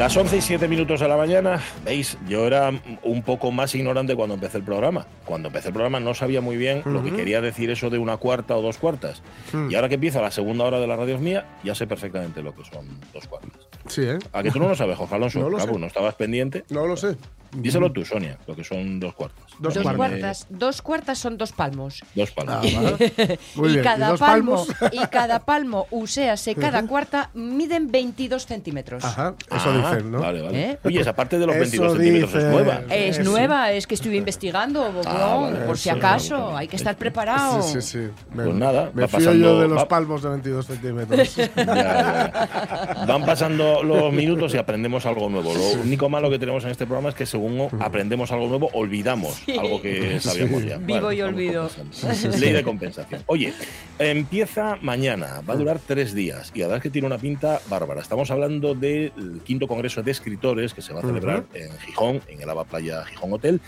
Las 11 y 7 minutos de la mañana, veis, yo era un poco más ignorante cuando empecé el programa. Cuando empecé el programa no sabía muy bien lo que quería decir eso de una cuarta o dos cuartas. Y ahora que empieza la segunda hora de la radio mía, ya sé perfectamente lo que son dos cuartas. Sí, ¿eh? ¿A que tú no lo sabes, Jorge Alonso? No lo Claro, sé. ¿No estabas pendiente? No lo sé. Díselo tú, Sonia, lo que son dos cuartas. Dos Dos palmos. cuartas, dos cuartas son dos palmos. Dos palmas. Ah, vale. Muy y bien. cada ¿Y dos palmo, palmos? y cada palmo, uséase, cada cuarta, miden 22 centímetros. Ajá, eso Ah, dicen, ¿no? Vale, vale. ¿Eh? Oye, esa parte de los Eso 22 centímetros es nueva. Es Sí. nueva, es que estuve investigando, Bobrón, Ah, vale, por si eso, acaso, vale, hay que estar preparado. Sí, sí, sí. Me, Pues nada, me va fío pasando- yo de los va- palmos de 22 centímetros. Ya, ya. Van pasando los minutos y aprendemos algo nuevo. Lo único malo que tenemos en este programa es que según aprendemos algo nuevo, olvidamos algo que sabíamos ya. Vivo y olvido. Ley de compensación. Oye, empieza mañana, va a durar tres días y la verdad es que tiene una pinta bárbara. Estamos hablando del quinto Congreso de Escritores que se va a celebrar en Gijón, en el Ava Playa Gijón Hotel,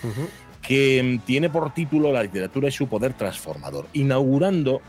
que tiene por título La literatura y su poder transformador, inaugurando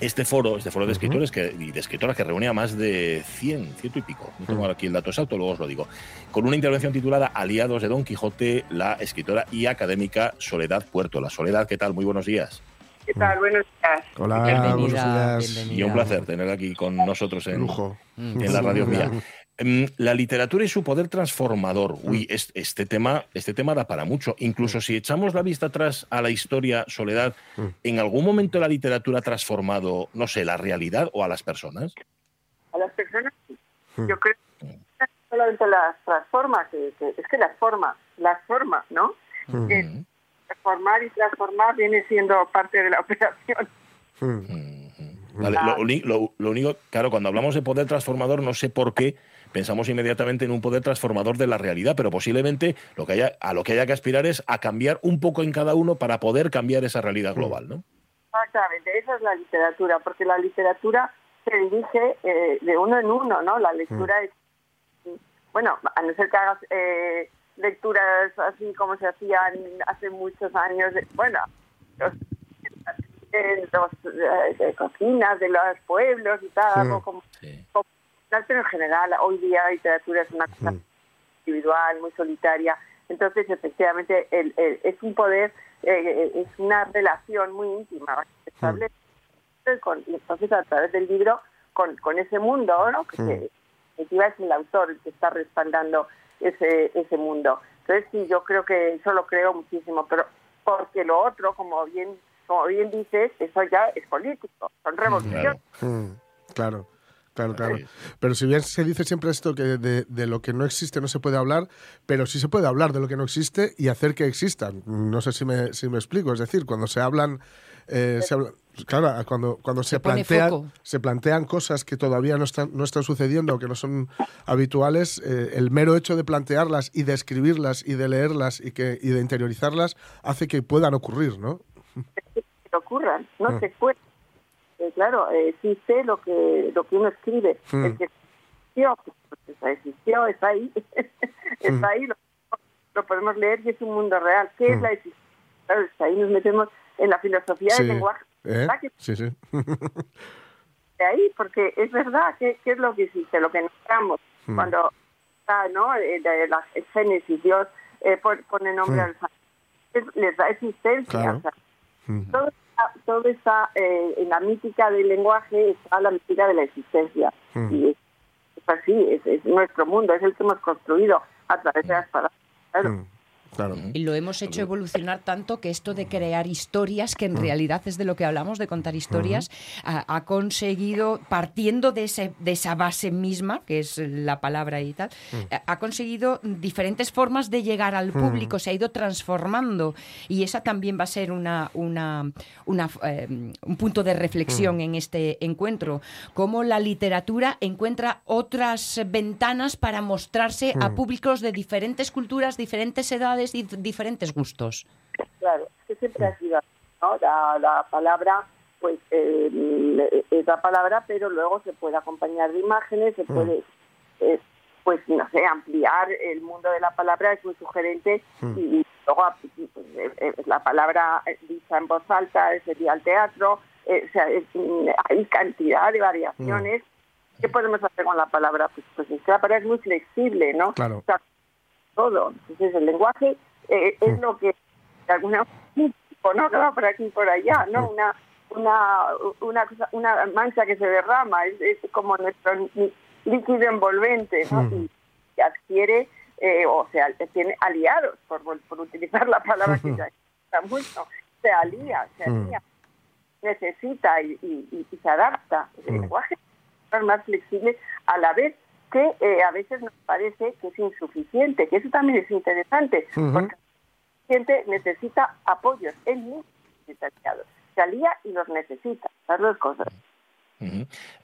este foro, este foro de escritores que, y de escritoras que reunía a más de 100, ciento y pico, no tengo aquí el dato exacto, luego os lo digo, con una intervención titulada Aliados de Don Quijote, la escritora y académica Soledad Puerto. La Soledad, ¿qué tal? Muy buenos días. ¿Qué tal? Buenos días. Hola, Bienvenida, buenos días. bienvenida. Y un placer tener aquí con nosotros en, Lujo. en la radio mía. Em, La literatura y su poder transformador. Uy, es- este, tema, este tema da para mucho. Incluso si echamos la vista atrás a la historia, Soledad, Mm. ¿en algún momento la literatura ha transformado, no sé, la realidad o a las personas? A las personas, sí. Mm. yo creo que solamente las transforma, que, que- es que las forma, las forma, ¿no? Mm. Eh, transformar y transformar viene siendo parte de la operación. Mm. Vale, lo, lo- lo único, claro, cuando hablamos de poder transformador, no sé por qué pensamos inmediatamente en un poder transformador de la realidad, pero posiblemente lo que haya, a lo que haya que aspirar es a cambiar un poco en cada uno para poder cambiar esa realidad global, ¿no? Exactamente, esa es la literatura, porque la literatura se dirige eh, de uno en uno, ¿no? La lectura es, bueno, a no ser que hagas eh, lecturas así como se hacían hace muchos años, de- bueno, los, de los eh, de cocinas de los pueblos y tal, Sí. algo como, Sí. como- pero en general hoy día la literatura es una cosa individual, muy solitaria. Entonces, efectivamente, el- el- es un poder, eh, es una relación muy íntima. que establece con- y entonces, a través del libro, con, con ese mundo, ¿no? que se- definitiva es el autor el que está respaldando ese, ese mundo. Entonces, sí, yo creo que eso lo creo muchísimo, pero porque lo otro, como bien como bien dices, eso ya es político, son revoluciones. Claro. Mm, Claro, claro, claro. Sí. Pero si bien se dice siempre esto que de, de lo que no existe no se puede hablar, pero sí se puede hablar de lo que no existe y hacer que existan. No sé si me, si me explico. Es decir, cuando se hablan, eh, se habla- claro, cuando, cuando se, Se plantean, se plantean cosas que todavía no están, no están sucediendo o que no son habituales, eh, el mero hecho de plantearlas y de escribirlas y de leerlas y, que, y de interiorizarlas hace que puedan ocurrir, ¿no? que ocurran, no Mm. se puede. Eh, claro, eh, existe lo que lo que uno escribe, Mm. el que existió, pues existió, está ahí, está Mm. ahí, lo, lo podemos leer y es un mundo real. ¿Qué es Mm. la existencia? Claro, es que ahí nos metemos en la filosofía Sí. del lenguaje. ¿Eh? Sí, sí. de ahí, porque es verdad que, que es lo que existe, lo que Mm. cuando está, ¿no? Eh, la Génesis, Dios eh, pon- pone nombre al es- les da existencia. Claro. o sea, todo está, todo está eh, en la mítica del lenguaje, está la mítica de la existencia. Mm. Y es, es así, es, es nuestro mundo, es el que hemos construido a través de las palabras. Claro. Mm. Claro. Y lo hemos hecho evolucionar tanto que esto de crear historias, que en realidad es de lo que hablamos, de contar historias, ha, ha conseguido, partiendo de, ese, de esa base misma, que es la palabra y tal, ha- ha conseguido diferentes formas de llegar al público, se ha ido transformando. Y esa también va a ser una, una, una, eh, un punto de reflexión en este encuentro. Cómo la literatura encuentra otras ventanas para mostrarse a públicos de diferentes culturas, diferentes edades y diferentes gustos. claro, es que siempre ha sido ¿no? la, la palabra pues eh, es la palabra, pero luego se puede acompañar de imágenes, se puede, eh, pues no sé, ampliar el mundo de la palabra, es muy sugerente y, y luego eh, eh, la palabra dicha en voz alta sería el teatro, eh, o sea, es- hay cantidad de variaciones. ¿Qué podemos hacer con la palabra? Pues, pues es que la palabra es muy flexible, ¿no? Claro. O sea, todo. Entonces el lenguaje eh, es lo que de alguna no que va por aquí y por allá, ¿no? Una una una cosa- una mancha que se derrama, es, es como nuestro líquido envolvente, ¿no? Y, y adquiere eh, o sea, tiene aliados por, por utilizar la palabra que ya está mucho, se alía, se alía, necesita y, y- y- y se adapta. El lenguaje es más flexible a la vez que eh, a veces nos parece que es insuficiente, que eso también es interesante, porque el paciente necesita apoyos, él mismo necesita aliados, se alía y los necesita, las dos cosas.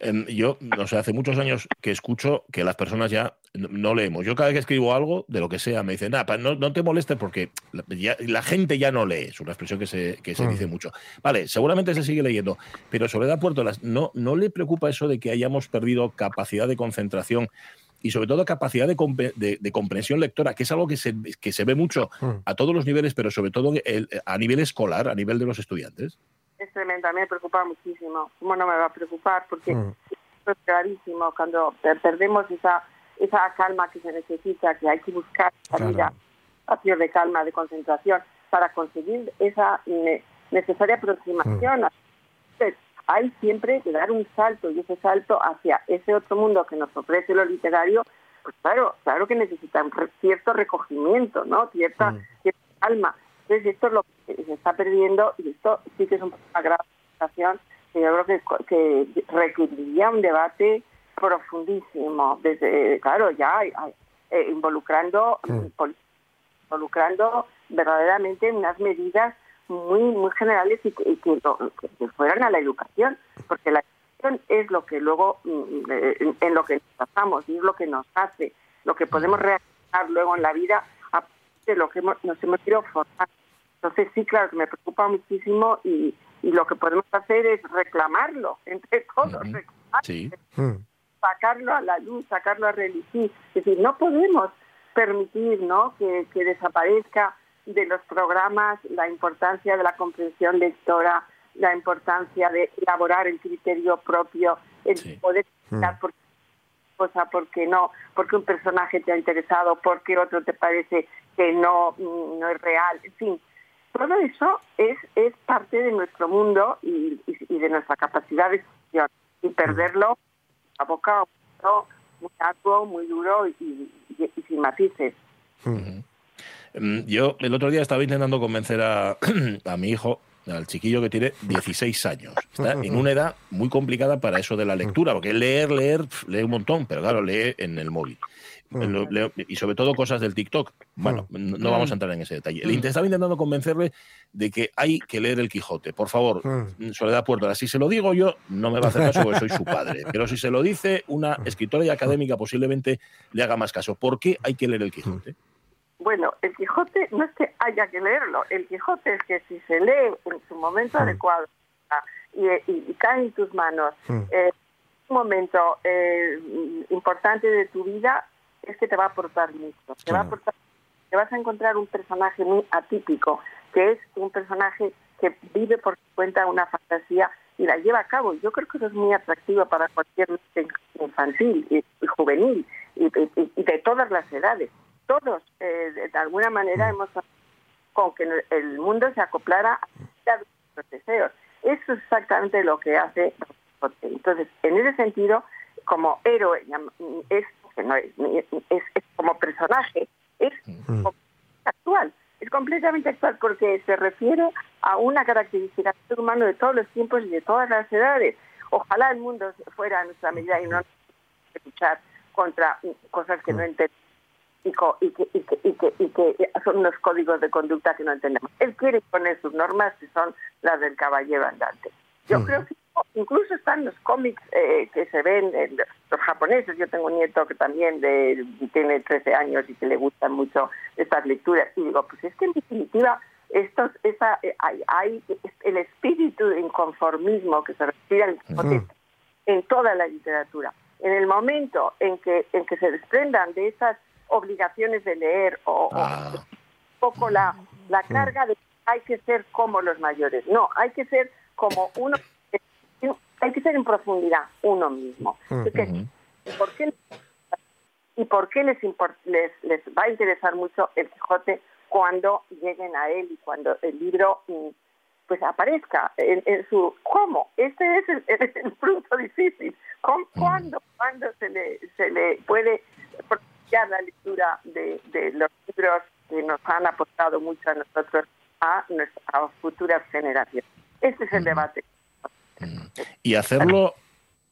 Em, yo, no sé, hace muchos años que escucho que las personas ya no, no leemos. Yo cada vez que escribo algo, de lo que sea, me dicen, nada, no, no te molestes porque la, ya- la gente ya no lee. Es una expresión que se, que se Mm. dice mucho. Vale, seguramente se sigue leyendo, pero Soledad Puertolas, ¿no, ¿no le preocupa eso de que hayamos perdido capacidad de concentración y sobre todo capacidad de, compe- de- de comprensión lectora, que es algo que se, que se ve mucho Mm. a todos los niveles, pero sobre todo el- a nivel escolar, a nivel de los estudiantes? Es tremendo, a mí me preocupa muchísimo. ¿Cómo no me va a preocupar? Porque Mm. es clarísimo, cuando per- perdemos esa esa calma que se necesita, que hay que buscar salida, Claro. espacios de calma, de concentración, para conseguir esa ne- necesaria aproximación. Entonces, hay siempre que dar un salto y ese salto hacia ese otro mundo que nos ofrece lo literario, pues claro, claro que necesita un re- cierto recogimiento, ¿no? Cierta, Mm. cierta calma. Entonces esto es lo que se está perdiendo y esto sí que es un problema grave educación, que yo creo que, que requeriría un debate profundísimo, desde, claro, ya eh, involucrando pol- involucrando verdaderamente unas medidas muy muy generales y que, y que lo- que- que fueran a la educación, porque la educación es lo que luego mm, eh, en, en lo que nos basamos y es lo que nos hace, lo que podemos realizar luego en la vida de lo que hemos- nos hemos ido formar. Entonces sí, claro, que me preocupa muchísimo y, y lo que podemos hacer es reclamarlo entre todos, reclamarlo, Sí. Mm. sacarlo a la luz, sacarlo a relucir. Es decir, no podemos permitir ¿no? que, que desaparezca de los programas la importancia de la comprensión lectora, la importancia de elaborar el criterio propio, el Sí. poder explicar por qué cosa, por qué no, porque un personaje te ha interesado, porque otro te parece que no, no es real, en fin. Todo eso es, es parte de nuestro mundo y, y- de nuestra capacidad de expresión. Y perderlo a boca boca, muy arduo, muy duro y, y- sin matices. Mm, Yo el otro día estaba intentando convencer a, a mi hijo, al chiquillo que tiene 16 años. Está en una edad muy complicada para eso de la lectura, porque leer, leer, lee un montón, pero claro, lee en el móvil. Leo- y sobre todo cosas del TikTok. Bueno, no no vamos a entrar en ese detalle. Le int- estaba intentando convencerle de que hay que leer el Quijote. Por favor, Mm. Soledad Puertola, si se lo digo yo, no me va a hacer caso porque soy su padre. Pero si se lo dice una escritora y académica, posiblemente le haga más caso. ¿Por qué hay que leer el Quijote? Bueno, el Quijote no es que haya que leerlo, el Quijote es que si se lee en su momento adecuado ah, y, y- y cae en tus manos, Mm. eh, un momento eh, importante de tu vida es que te va a aportar mucho. Te, va a aportar, te vas a encontrar un personaje muy atípico, que es un personaje que vive por su cuenta una fantasía y la lleva a cabo. Yo creo que eso es muy atractivo para cualquier infantil y, y juvenil y, y- y de todas las edades. Todos, eh, de, alguna manera, hemos con que el mundo se acoplara a nuestros deseos. Eso es exactamente lo que hace. Entonces, en ese sentido, como héroe, es, no es, es, es como personaje, es como actual, es completamente actual porque se refiere a una característica del humano de todos los tiempos y de todas las edades. Ojalá el mundo fuera a nuestra medida y no que luchar contra cosas que no entendemos y, co- y que, y, que, y, que, y que son unos códigos de conducta que no entendemos. Él quiere poner sus normas que son las del caballero andante. Yo creo que incluso están los cómics eh, que se ven, en los japoneses. Yo tengo un nieto que también de- tiene 13 años y que le gustan mucho estas lecturas. Y digo, pues es que en definitiva estos, esa, eh, hay, hay el espíritu de inconformismo que se respira en, en toda la literatura. En el momento en que, en que se desprendan de esas obligaciones de leer o, Ah. un poco la, la carga de hay que ser como los mayores. No, hay que ser como uno, hay que ser en profundidad uno mismo. Porque, ¿por qué, ¿Y por qué les, impor- les, les va a interesar mucho el Quijote cuando lleguen a él y cuando el libro mm, pues aparezca en, en su cómo este es el, el, el punto difícil ¿Cómo, cuándo cuándo se le se le puede la lectura de, de los libros que nos han aportado mucho a nosotros a nuestras futuras generaciones este es el debate. Y hacerlo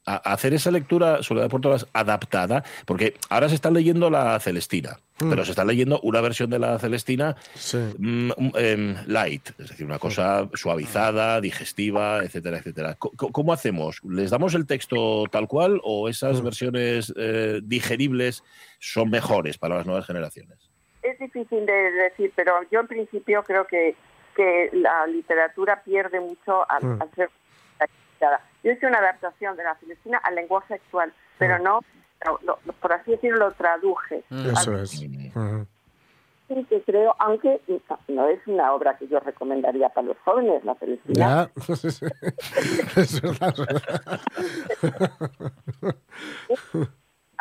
a- hacer esa lectura Soledad de Puertolas adaptada, porque ahora se está leyendo la Celestina, pero se está leyendo una versión de la Celestina Sí. mm, mm, em, light, es decir, una cosa suavizada, digestiva, etcétera, etcétera. ¿Cómo hacemos? ¿Les damos el texto tal cual o esas versiones eh, digeribles son mejores para las nuevas generaciones? es difícil de decir, pero yo en principio creo que, que la literatura pierde mucho al, Mm. al ser adaptada. Yo hice una adaptación de la Celestina al lenguaje actual, pero no, lo- lo- por así decirlo, lo traduje. Eso es. Que creo, aunque no es una obra que yo recomendaría para los jóvenes, la Celestina, Ya. es verdad,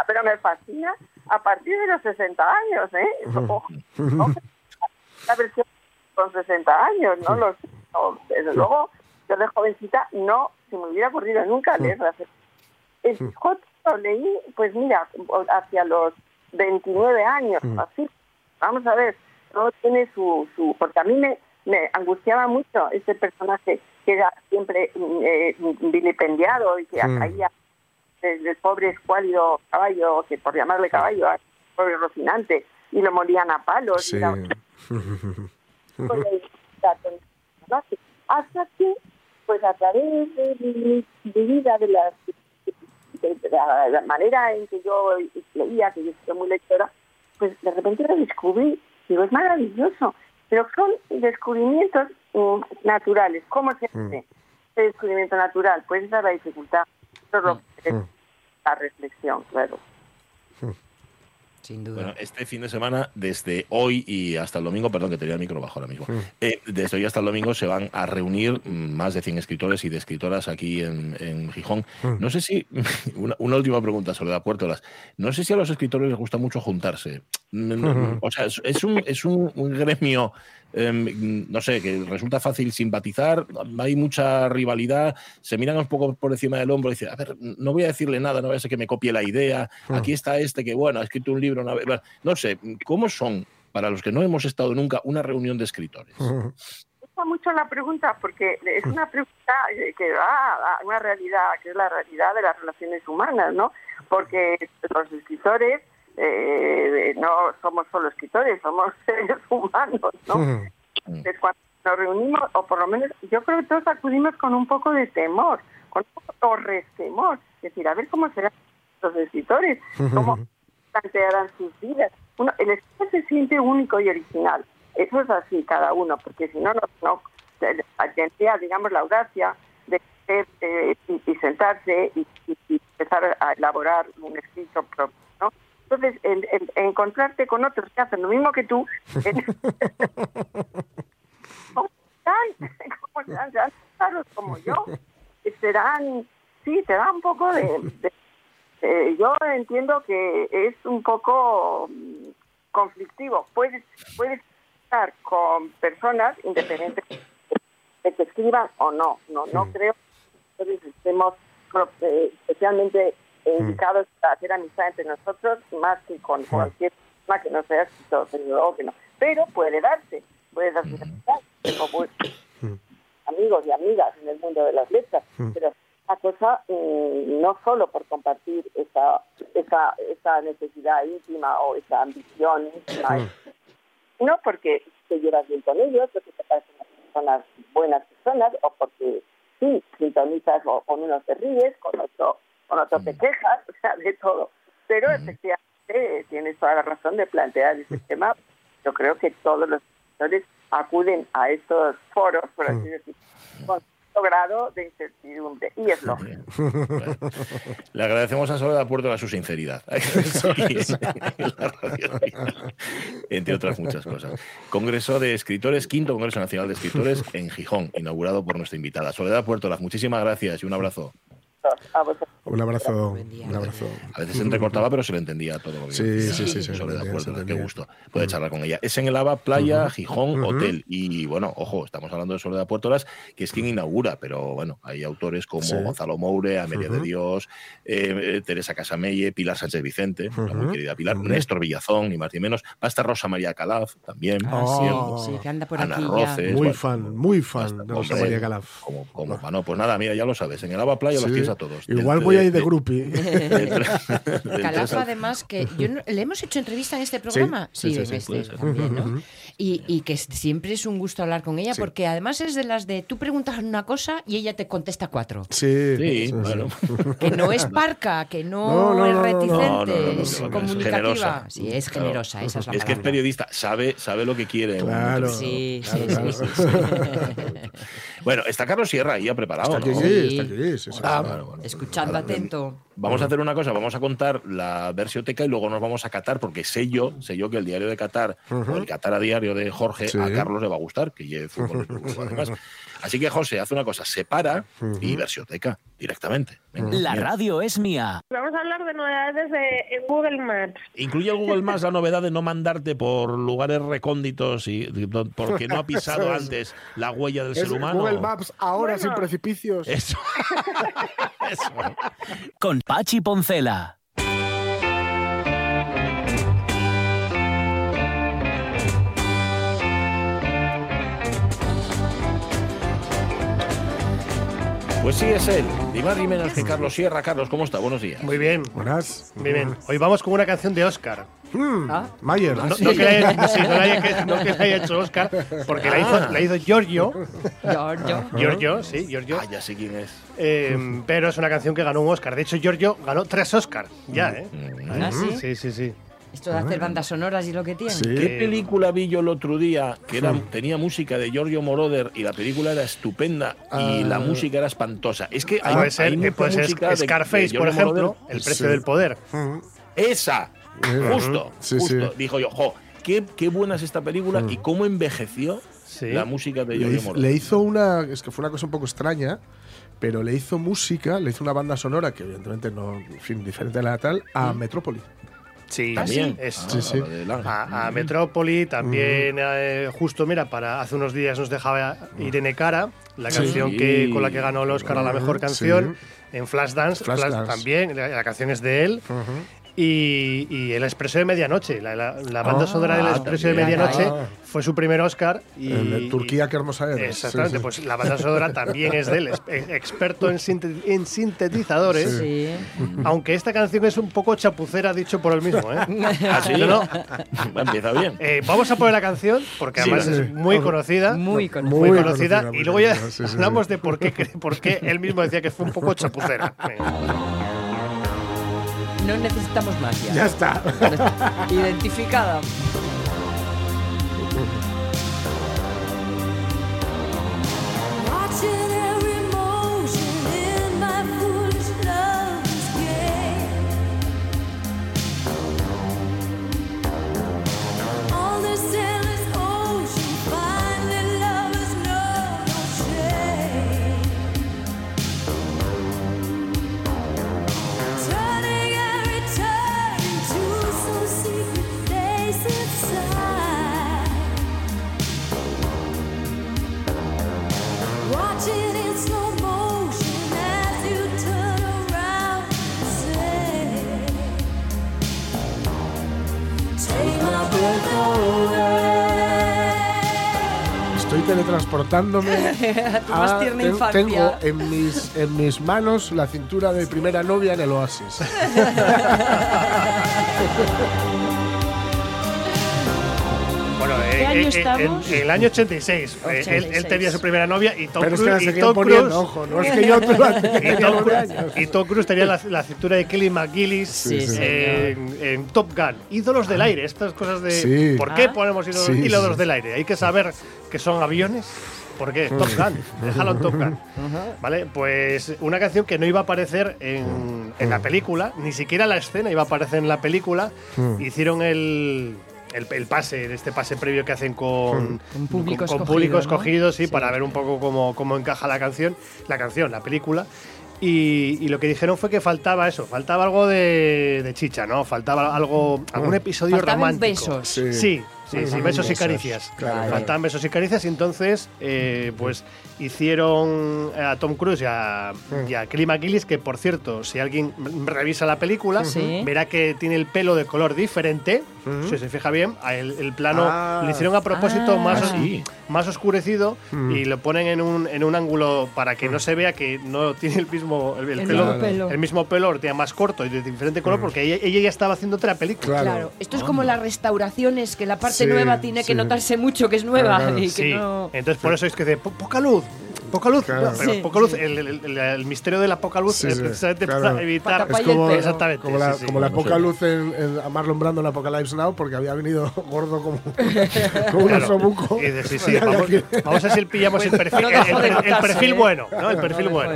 pero me fascina a partir de los 60 años, ¿eh? Ojo, la versión con 60 años, ¿no? Los, no, desde luego, yo de jovencita no se me hubiera ocurrido nunca leer la El Quijote lo leí, pues mira, hacia los 29 años, así. Vamos a ver, todo tiene su, su... Porque a mí me, me angustiaba mucho este personaje que era siempre mm, eh, vilipendiado y que Mm. caía del, del pobre escuálido caballo, que por llamarle caballo, al pobre Rocinante, y lo morían a palos. Sí. y la el. Hasta que, pues a través de mi, vida, de la, de- de la, la manera en que yo leía, que yo soy muy lectora, pues de repente lo descubrí. Digo, es maravilloso. Pero son descubrimientos mm, naturales. ¿Cómo se hace ese descubrimiento natural? Pues esa es la dificultad. Eso es lo que es la reflexión, claro. Sin duda. Bueno, este fin de semana, desde hoy y hasta el domingo, perdón que tenía el micro bajo ahora mismo, eh, desde hoy hasta el domingo se van a reunir más de 100 escritores y de escritoras aquí en, en Gijón. No sé si, una, una última pregunta, Soledad Puertolas, no sé si a los escritores les gusta mucho juntarse. O sea, es, un, es un, un gremio, em, no sé, que resulta fácil simpatizar, hay mucha rivalidad, se miran un poco por encima del hombro y dicen, a ver, no voy a decirle nada, no voy a ser que me copie la idea, aquí está este que, bueno, ha escrito un libro una vez, no sé, ¿cómo son, para los que no hemos estado nunca, una reunión de escritores? Me gusta mucho la pregunta porque es una pregunta eh, que va a una realidad, que es la realidad de las relaciones humanas, ¿no? Porque los escritores eh, no somos solo escritores, somos seres humanos, ¿no? Entonces, cuando nos reunimos, o por lo menos yo creo que todos acudimos con un poco de temor, con un poco o restemor, es decir, a ver cómo serán los escritores, cómo plantearán sus vidas. Uno, el escritor se siente único y original, eso es así cada uno, porque si no, no, no tendría, digamos, la audacia de eh, y, y sentarse y, y- empezar a elaborar un escrito propio. Entonces, el, el encontrarte con otros que hacen lo mismo que tú, ¿Cómo están? ¿Cómo están? ¿Serán como yo? Serán, sí, te da un poco de... de- eh, yo entiendo que es un poco mm, conflictivo. Puedes, puedes estar con personas independientes de que escriban o no. No, no creo que nosotros estemos eh, especialmente indicados para hacer amistad entre nosotros más que con cualquier persona que no sea luego que no. Pero puede darse, puede darse amistad. Buenos amigos y amigas en el mundo de las letras, pero la cosa mm, no solo por compartir esa, esa, esa necesidad íntima o esa ambición íntima, no porque te llevas bien con ellos, porque te parecen personas buenas personas, o porque sí, sintonizas o con uno te ríes, con otro, con otro te quejas, o sea, de todo. Pero efectivamente tienes toda la razón de plantear ese tema. Yo creo que todos los lectores acuden a estos foros, por así decirlo, con cierto grado de incertidumbre. Y es lógico. Bueno, le agradecemos a Soledad Puerto su sinceridad. Radio, Entre otras muchas cosas. Congreso de Escritores, quinto Congreso Nacional de Escritores en Gijón, inaugurado por nuestra invitada. Soledad Puerto, muchísimas gracias y un abrazo. A vosotros. Un abrazo. Un. A veces se entrecortaba, pero se le entendía todo. bien. Sí, sí, sí, sí, entendía. qué gusto. Puede charlar con ella. Es en el ABA Playa, Gijón, Hotel. Y bueno, ojo, estamos hablando de Soledad Puertolas, que es quien inaugura, pero bueno, hay autores como Sí. Gonzalo Moure, Amelia de Dios, eh, eh, Teresa Casamelle, Pilar Sánchez Vicente, la muy querida Pilar. Néstor Villazón, ni más ni menos. Va a estar Rosa María Calaf también. Ah, Oh. sí, sí, que anda por Ana aquí. Roces, Muy bueno, fan, muy fan de Rosa María Calaf. Como, como, bueno, pues nada, mira, ya lo sabes. En el ABA Playa los Sí. tienes a todos. Igual voy a ir de de- grupi. Calaf, además, que yo no- le hemos hecho entrevista en este programa. sí, sí, en sí, este también, ¿no? Y, y que siempre es un gusto hablar con ella, Sí. porque además es de las de tú preguntas una cosa y ella te contesta cuatro. Sí, Sí, bueno. Que no es parca, que no, No, no, es no, no, no. reticente, No, no, no, no, es comunicativa. generosa. Sí, es Claro. generosa, esa es la Es que es periodista, sabe, sabe lo que quiere. Claro. Sí, Claro, sí, claro. sí, sí, sí. Bueno, está Carlos Sierra ahí ha preparado. Está aquí, está aquí. sí, sí, sí. bueno, bueno. Escuchando atento. Vamos a hacer una cosa, vamos a contar la versioteca y luego nos vamos a Qatar, porque sé yo, sé yo que el diario de Qatar, o el Qatar a diario de Jorge, Sí. a Carlos le va a gustar, que lleve fútbol además. Así que José, hace una cosa, separa y versioteca directamente. Venga, La radio es mía. Vamos a hablar de novedades de, en Google Maps. Incluye el Google Maps la novedad de no mandarte por lugares recónditos y porque no ha pisado antes la huella del Es ser humano. Google Maps ahora Bueno. sin precipicios. Eso. Eso. Con Pachi Poncela. Pues sí, es él. Ni más ni menos que Carlos Sierra. Carlos, ¿cómo está? Buenos días. Muy bien, Buenas. muy bien. Hoy vamos con una canción de Oscar. Mm, Ah. Mayer. No, no que la haya, sí, no la haya- que- no que la haya hecho Oscar, porque la, hizo, la hizo Giorgio. Giorgio. Giorgio, sí, Giorgio. Ah, ya sé quién es. Eh, pero es una canción que ganó un Oscar. De hecho, Giorgio ganó tres Oscar. Ya, ¿eh? ¿Ah, sí? Sí, sí, sí. Esto de hacer bandas sonoras y lo que tiene. Sí. ¿Qué película vi yo el otro día que era, tenía música de Giorgio Moroder y la película era estupenda y la música era espantosa? Es que hay, Puede hay ser, mucha eh, puede ser música de- Scarface, de por ejemplo, Moroder. El precio Sí. del poder. Mm, Esa, justo, Sí, justo. sí. Dijo yo, jo, qué, qué buena es esta película y cómo envejeció Sí. la música de Giorgio Moroder. le hizo una. Es que fue una cosa un poco extraña, pero le hizo música, le hizo una banda sonora que, evidentemente, no. En fin, diferente a la tal, a Metrópoli. Sí, También. Es, Ah, Sí, sí. a, a Metrópoli, también eh, justo, mira, para hace unos días nos dejaba Irene Cara, la Sí. canción que, con la que ganó el Oscar a la mejor Sí. canción, en Flashdance, Flash Flashdance. también, la, la canción es de él, y, y El Expreso de Medianoche, la, la- la banda Ah, sonora del Expreso de. Medianoche Ah. fue su primer Oscar. Y, El de Turquía, qué hermosa eres. Exactamente, Sí, sí. pues la banda sonora también es de él, es- es experto en, en sintetizadores. Sí. Aunque esta canción es un poco chapucera, dicho por él mismo. ¿eh? ¿Ah, sí? No, no. Empieza bien. Eh, vamos a poner la canción porque Sí, además sí. es muy conocida. Muy conocida. muy Muy conocida, conocida, muy y luego ya conocida, sí, sí, hablamos sí. de por qué, cre- por qué él mismo decía que fue un poco chapucera. No necesitamos más ya. Ya está. Identificada. teletransportándome. A ten-. Tengo en mis, en mis manos la cintura de primera novia en el Oasis. Eh, año en- estamos? En, en el año 86. Eh, Él, él 86. tenía su primera novia y Tom Pero es que Cruise. la y Tom poniendo, Cruise- ojo, no es que yo y, tenía Tom, Cruise- años. y Tom Cruise tenía la, la cintura de Kelly McGillis Sí, en, en Top Gun. Ídolos del aire, estas cosas de. Sí. ¿Por qué Ah. ponemos ídolos, Sí, ídolos sí. del aire? Hay que saber que son aviones. ¿Por qué? Top Gun. Déjalo en Top Gun. ¿Vale? Pues una canción que no iba a aparecer en, en la película, ni siquiera la escena iba a aparecer en la película. Hicieron el. El, el pase, este pase previo que hacen con, Un público con, con escogido, público ¿no? escogido, sí, Sí. para ver un poco cómo, cómo encaja la canción, la canción, la película. Y, y lo que dijeron fue que faltaba eso, faltaba algo de, de chicha, ¿no? Faltaba algo, algún episodio Faltaban romántico. besos. Sí. Sí, sí, besos y caricias. claro. Faltaban besos y caricias y entonces, eh, pues hicieron a Tom Cruise y a, y a Kelly McGillis, que por cierto, si alguien revisa la película, Sí. verá que tiene el pelo de color diferente. Si se fija bien, el, el plano Ah. lo hicieron a propósito Ah. más, Ah, sí. más oscurecido y lo ponen en un, en un ángulo para que no se vea que no tiene el mismo el, el El pelo, mismo pelo. el mismo pelo, más corto y de diferente color porque ella, ella ya estaba haciendo otra película. Claro. Claro, esto es como las restauraciones, que la parte Sí, nueva tiene que sí. notarse mucho que es nueva Claro, y que Sí, no... entonces por eso es que dice "Po- poca luz, poca luz, Claro. Pero Sí, poca luz, sí. el, el- el- el misterio de la poca luz Sí, es precisamente claro. para evitar Es como, exactamente, como la, sí, sí. como la poca luz en, en Marlon Brando en Apocalypse Porque había venido gordo como, como un osobuco. Sí, sí, vamos, a ver si pillamos el perfil, No el, perfil ¿eh? bueno, ¿no? El perfil bueno.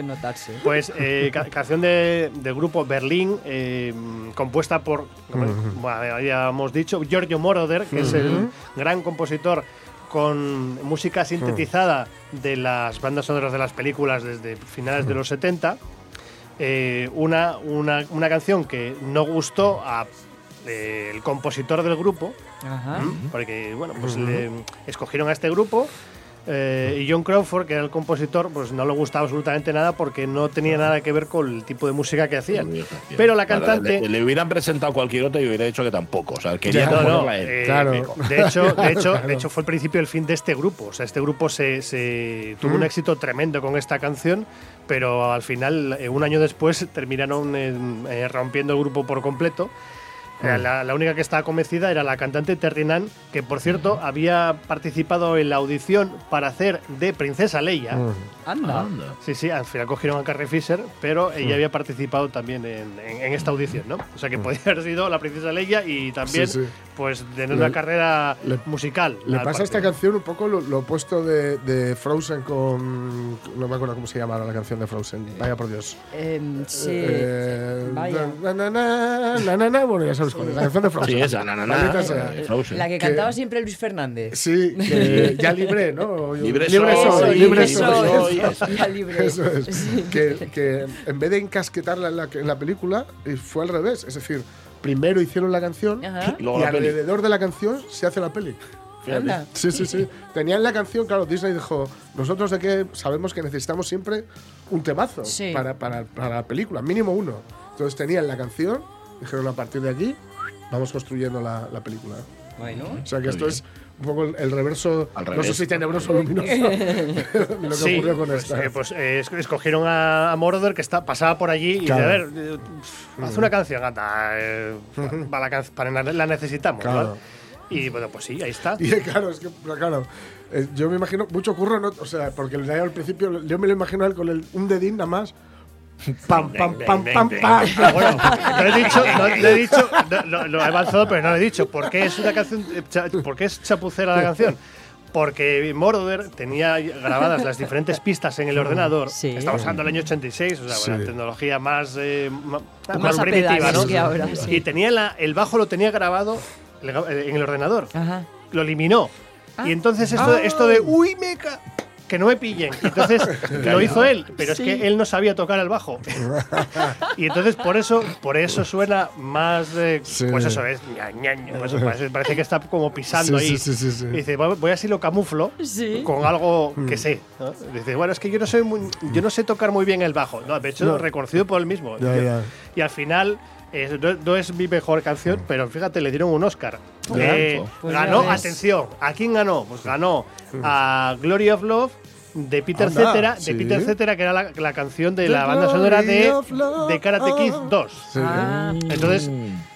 Pues eh, ca- canción de- del grupo Berlín, eh, compuesta por, como bueno, ya hemos dicho, Giorgio Moroder, que es el gran compositor con música sintetizada de las bandas sonoras de las películas desde finales de los 70. Eh, una, una, una canción que no gustó a eh, el compositor del grupo, Ajá. porque bueno, pues le escogieron a este grupo eh, y John Crawford, que era el compositor, pues no le gustaba absolutamente nada porque no tenía nada que ver con el tipo de música que hacían. Pero la Claro, cantante Le, le hubieran presentado cualquier otra y hubiera dicho que tampoco. O sea, quería no, no, él. eh, Claro. De hecho, de hecho, Claro. de hecho fue el principio del fin de este grupo. O sea, este grupo se, se tuvo un éxito tremendo con esta canción, pero al final, eh, un año después, terminaron eh, eh, rompiendo el grupo por completo. Eh, La, la única que estaba convencida era la cantante Terry Nan, que por cierto había participado en la audición para hacer de Princesa Leia. Anda. Anda. Sí, sí, al final cogieron a Carrie Fisher, pero ella había participado también en, en- en esta audición, ¿no? O sea que podía haber sido la princesa Leia y también, Sí, sí. pues, tener una carrera le- musical. Le pasa a esta canción un poco lo, lo opuesto de, de Frozen con. No me acuerdo cómo se llama la canción de Frozen. Vaya por Dios. Em, sí. Eh, Vaya. na, na, na, na, na, na, bueno, ya es. La canción de Frozen. Sí, esa, na, na, na, Maldita sea. eh, Frozen. La que que- cantaba siempre Luis Fernández. Sí, que ya libre, ¿no? Libre libre soy, soy, libre libre soy. soy, eso. Ya libre. Eso es. Sí. Que, que en vez de encasquetarla en la, en la película, eh, fue al revés. Es decir, primero hicieron la canción Ajá. Y luego la peli. alrededor de la canción se hace la peli. Anda. Sí, sí, sí. Tenían la canción, claro, Disney dijo, nosotros de que sabemos que necesitamos siempre un temazo Sí. para, para, para la película, mínimo uno. Entonces tenían la canción, dijeron a partir de aquí vamos construyendo la, la película. Bueno. O sea que esto bien. es un poco el, el reverso, Al no sé si tenebroso o luminoso, lo que Sí, ocurrió con pues, esta. eh, pues, eh, es- escogieron a, a Moroder que está, pasaba por allí y Claro. de, a ver, eh, pf, haz una canción, anda, eh, para, la para la, la necesitamos, Claro. Y bueno, pues sí, ahí está. Y claro, es que, claro, eh, yo me imagino, mucho curro, ¿no? o sea, porque el de ahí al principio, yo me lo imagino a él con el, un dedín nada más. Pam, pam, pam, pam, pam. Ah, bueno, no he dicho, no, no he dicho, no, lo he avanzado, pero no lo he dicho. ¿Por qué es una canción, eh, cha- por qué es chapucera la canción? Porque Moroder tenía grabadas las diferentes pistas en el ordenador. Sí. Estamos hablando del año 86, o sea, Sí. bueno, tecnología más, eh, más, Más primitiva, ¿no? que ahora, sí. Y tenía la, el bajo lo tenía grabado en el ordenador. Ajá. Lo eliminó. Y entonces esto, esto de, uy, me ca que no me pillen. Y Entonces lo hizo él, pero es que él no sabía tocar el bajo. y entonces por eso, por eso suena más, eh, Sí. pues eso es, ña, ña, ña, pues parece, parece que está como pisando Sí, ahí. sí, sí, sí, sí. Y dice, voy voy a si lo camuflo Sí. con algo Mm. que sé. ¿no? Dice, bueno, es que yo no soy muy- yo no sé tocar muy bien el bajo. No, de hecho, No. reconocido por él mismo. Ya, ya. Y al final. Eh, no, no es mi mejor canción, pero fíjate, le dieron un Oscar. Eh, Pues ganó, atención, ¿a quién ganó? Pues ganó a Glory of Love de Peter Anda, Cetera, de. Peter Cetera, que era la, la canción de The la banda sonora de, de Karate Kid 2. Sí. Ah, Entonces,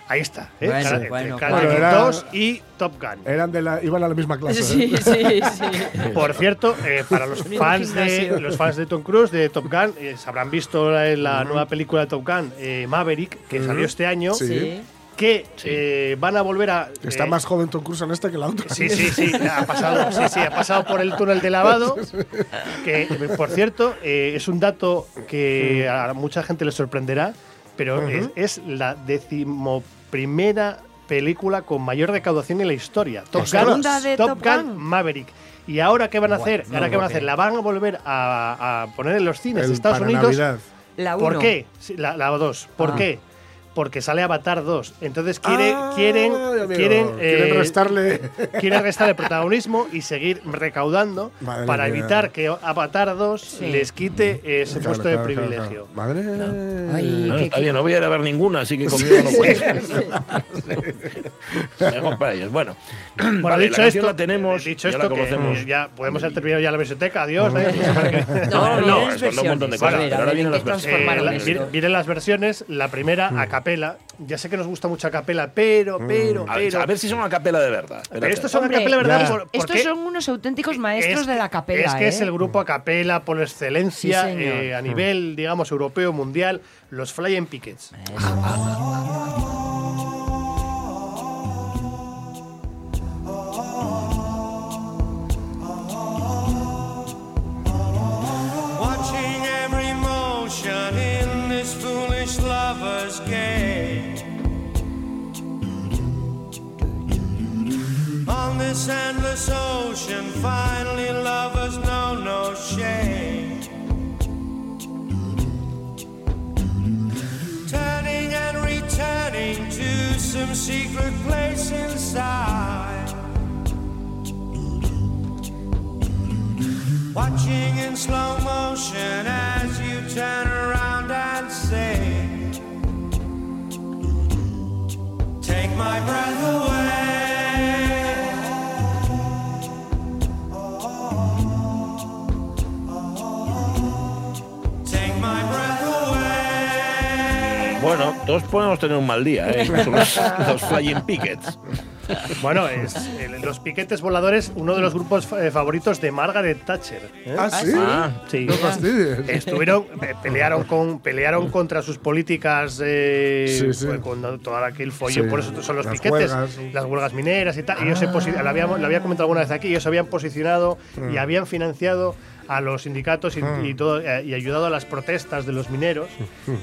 ahí está. ¿eh? Bueno, Karate, bueno, Karate bueno. Kid Era- 2 y Top Gun. Eran de la, iban a la misma clase. sí, ¿eh? sí, sí. Por cierto, eh, para los fans de los fans de Tom Cruise, de Top Gun, eh, se habrán visto la, la nueva película de Top Gun, eh, Maverick, que salió este año, Sí. Sí. que eh, van a volver a. Está eh, más joven Tom Cruise en esta que la otra. Sí, sí, sí, ha pasado, sí, sí, ha pasado por el túnel de lavado. Que, por cierto, eh, es un dato que a mucha gente le sorprenderá, pero es, es la decimoprimera película con mayor recaudación en la historia. Top. Gun, Segunda de Top Top Gun Gun. Maverick. ¿Y ahora qué van a hacer? no ¿Ahora qué van a hacer? La van a volver a, a poner en los cines de Estados para Unidos. Navidad. La ¿Por uno. qué? Sí, La 2. ¿Por Ah. qué? Porque sale Avatar 2. Entonces quiere, Ah, quieren, amigo, quieren, quieren eh, restarle. quieren restarle protagonismo y seguir recaudando Madre para mía. evitar que Avatar 2 Sí. les quite ese Claro, puesto claro, de privilegio. claro. Madre. Ay, No, qué- está bien, no voy a ir a ver ninguna, así que conmigo no puedes. Mejor para ellos. Bueno, Bueno, vale, dicho la esto, la tenemos, dicho ya esto la que conocemos. ya podemos haber terminado ya la biblioteca, adiós. ¿eh? No, no, es cuando un montón de cosas. Ahora vienen ¿en las versiones. Eh, vienen las versiones, la primera a capela. Ya sé que nos gusta mucho a capela, pero, pero, A ver, pero. a ver si son una capela de verdad. pero estos son a Hombre, capela, ¿verdad? Por- Estos porque- son unos auténticos maestros es- de la capela. Es que es ¿eh? el grupo a capela por excelencia Sí, eh, a nivel, digamos, europeo, mundial, los Flying Pickets. Lover's game. On this endless ocean, finally lovers know no shame. Turning and returning to some secret place inside. Watching in slow motion as you turn around and say, Bueno, todos podemos tener un mal día, ¿eh? Los, los Flying Pickets. Bueno, es el- los piquetes voladores, uno de los grupos eh, favoritos de Margaret Thatcher. ¿eh? Ah, sí. Ah, Sí. No fastidies. Estuvieron, pelearon con, pelearon contra sus políticas, eh, Sí, sí. pues, con todo aquel follón, Sí. por eso son los Las piquetes, huelgas, las huelgas mineras y tal. Y ellos se posi- lo, habíamos- lo había comentado alguna vez aquí, ellos se habían posicionado Mm. y habían financiado a los sindicatos y, y todo, eh, y ayudado a las protestas de los mineros.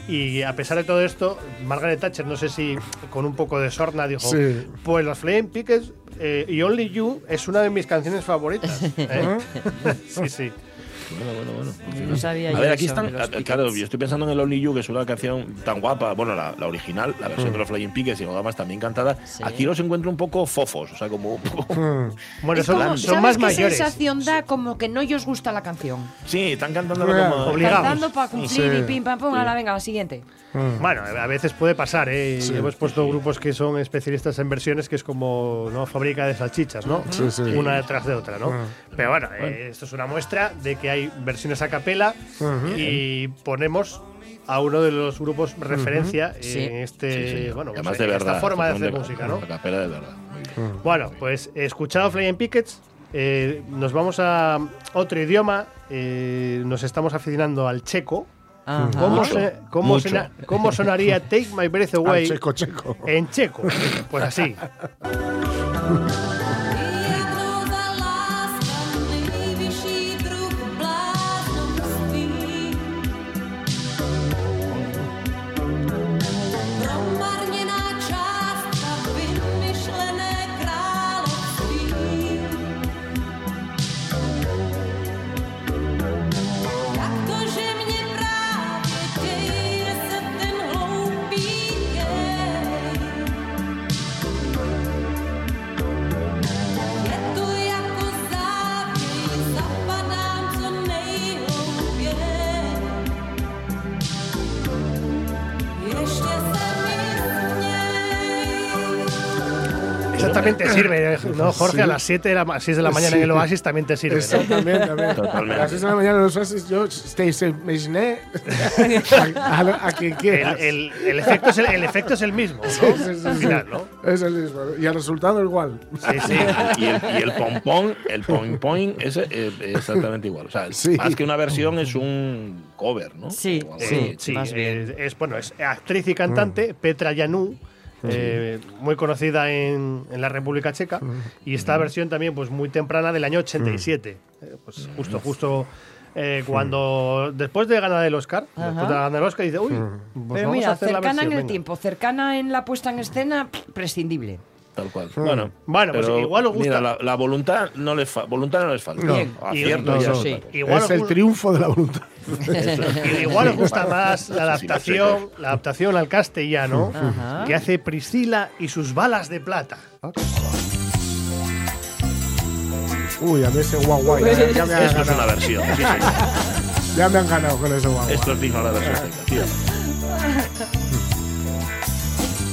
Y a pesar de todo esto, Margaret Thatcher, no sé si con un poco de sorna, dijo: Sí. Pues los Flying Pickets eh, y Only You es una de mis canciones favoritas. ¿eh? sí, sí. Bueno, bueno, bueno. No sabía A yo ver, aquí eso están. ah, Claro, yo estoy pensando en el Only You, que es una canción tan guapa. Bueno, la, la original, la versión de los Flying Pickets y además también cantada. Sí. Aquí los encuentro un poco fofos, o sea, como poco. Bueno, son, como- son ¿sabes más qué mayores. sensación da como que no os gusta la canción? Sí, están cantando Bueno, como. Obligados. Cantando para cumplir Sí. y pim pam pum, a la venga, la siguiente. Bueno, a veces puede pasar, ¿eh? Hemos puesto grupos que son especialistas en versiones, que es como ¿no? fábrica de salchichas, ¿no? Sí, sí. Una detrás de otra, ¿no? Pero bueno, eh, esto es una muestra de que hay versiones a capela y ponemos a uno de los grupos referencia Sí. en este, Sí, bueno, además pues, de en verdad. esta forma de hacer música, ¿no? Capela de verdad. Muy bien. Bueno, pues escuchado Flying Pickets, eh, nos vamos a otro idioma. eh, nos estamos aficionando al checo. Ajá. ¿Cómo, Mucho, se- cómo mucho. sona- cómo sonaría Take My Breath Away checo, checo. en checo? Pues así. sirve, ¿eh? ¿no, Jorge? A las 7 de la, ma- 6 de la mañana en el Oasis también te sirve. ¿no? Exactamente, también. Totalmente. A las seis de la mañana los haces, yo estoy se me imaginé a, a, a quien El, quieras. el- el efecto es el, el efecto es el mismo, ¿no? Sí, sí, sí, Al sí. final, ¿no? Es el mismo. Y el resultado igual. Sí, sí. Y el, y el pompón, el point point, es exactamente igual. O sea, Sí. más que una versión es un cover, ¿no? Sí, sí. más bien. eh, es bueno, es actriz y cantante Petra Yanú, eh, muy conocida en, en la República Checa, y esta versión también pues muy temprana del año 87, eh, pues justo justo eh, cuando después de ganar el Oscar, después de ganar el Oscar dice, uy, pues Pero vamos a mira, la cercana en el venga". tiempo, cercana en la puesta en escena, prescindible. Tal cual. Bueno, Bueno, pues pero, igual os gusta- Mira, la, la voluntad no les fa- voluntad no les falta. Acierto no, sí. Igual es os el triunfo de la voluntad. Y Igual os gusta más la adaptación, la adaptación al castellano Ajá. que hace Priscila y sus balas de plata. Uy, a mí ese guau. Ya, ya me han Esto es una ganado. versión. sí, sí. Ya me han ganado con ese guau. Esto es digno la versión. tío.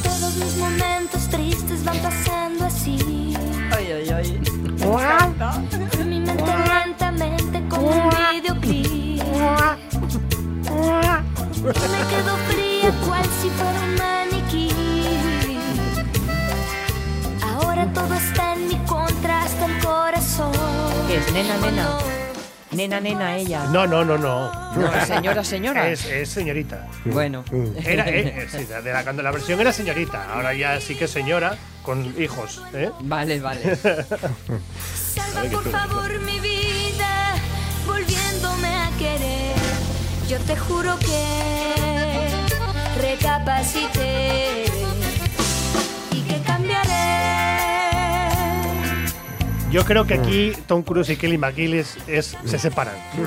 Todos mis momentos tristes van pasando así. Ay, ay, ay. Mi mente lentamente como un videoclip. Me quedo fría cual si fuera un maniquí. Ahora todo está en mi contra hasta el corazón. ¿Qué es? Nena, nena. Nena, nena, ella. No, no, no, no. No, señora, señora. Es, es señorita. Bueno. Era, eh, sí, de la, cuando la versión era señorita, ahora ya sí que es señora con hijos. ¿eh? Vale, vale. Salva por favor mi vida, volviéndome a querer. Yo te juro que recapacité Yo creo que aquí Tom Cruise y Kelly McGillis es, se separan.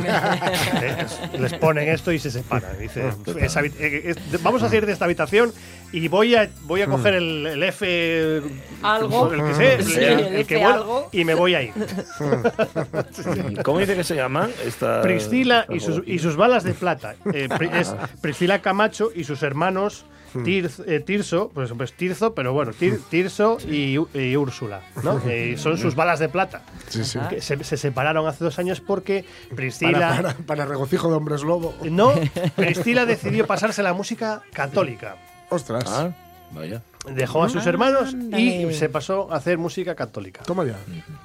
Eh, es- les ponen esto y se separan. Dice, "Es habi- eh, es- vamos a salir de esta habitación y voy a, voy a coger el, el F. Algo. El que sé, Sí, el, el el que algo. y me voy a ir. ¿Cómo dice que se llama? Esta, Priscila y sus, y sus balas de plata. Eh, es Priscila Camacho y sus hermanos Tir- eh, Tirso, pues, pues Tirso, pero bueno, Tir- Tirso y, Úrsula, ¿no? Eh, son sus balas de plata. Sí, sí. Que se, se separaron hace dos años porque Priscila. Para, para, para regocijo de hombres lobo. No, Priscila decidió pasarse a la música católica. Ostras. Ah, vaya. Dejó a sus hermanos y se pasó a hacer música católica. Toma ya.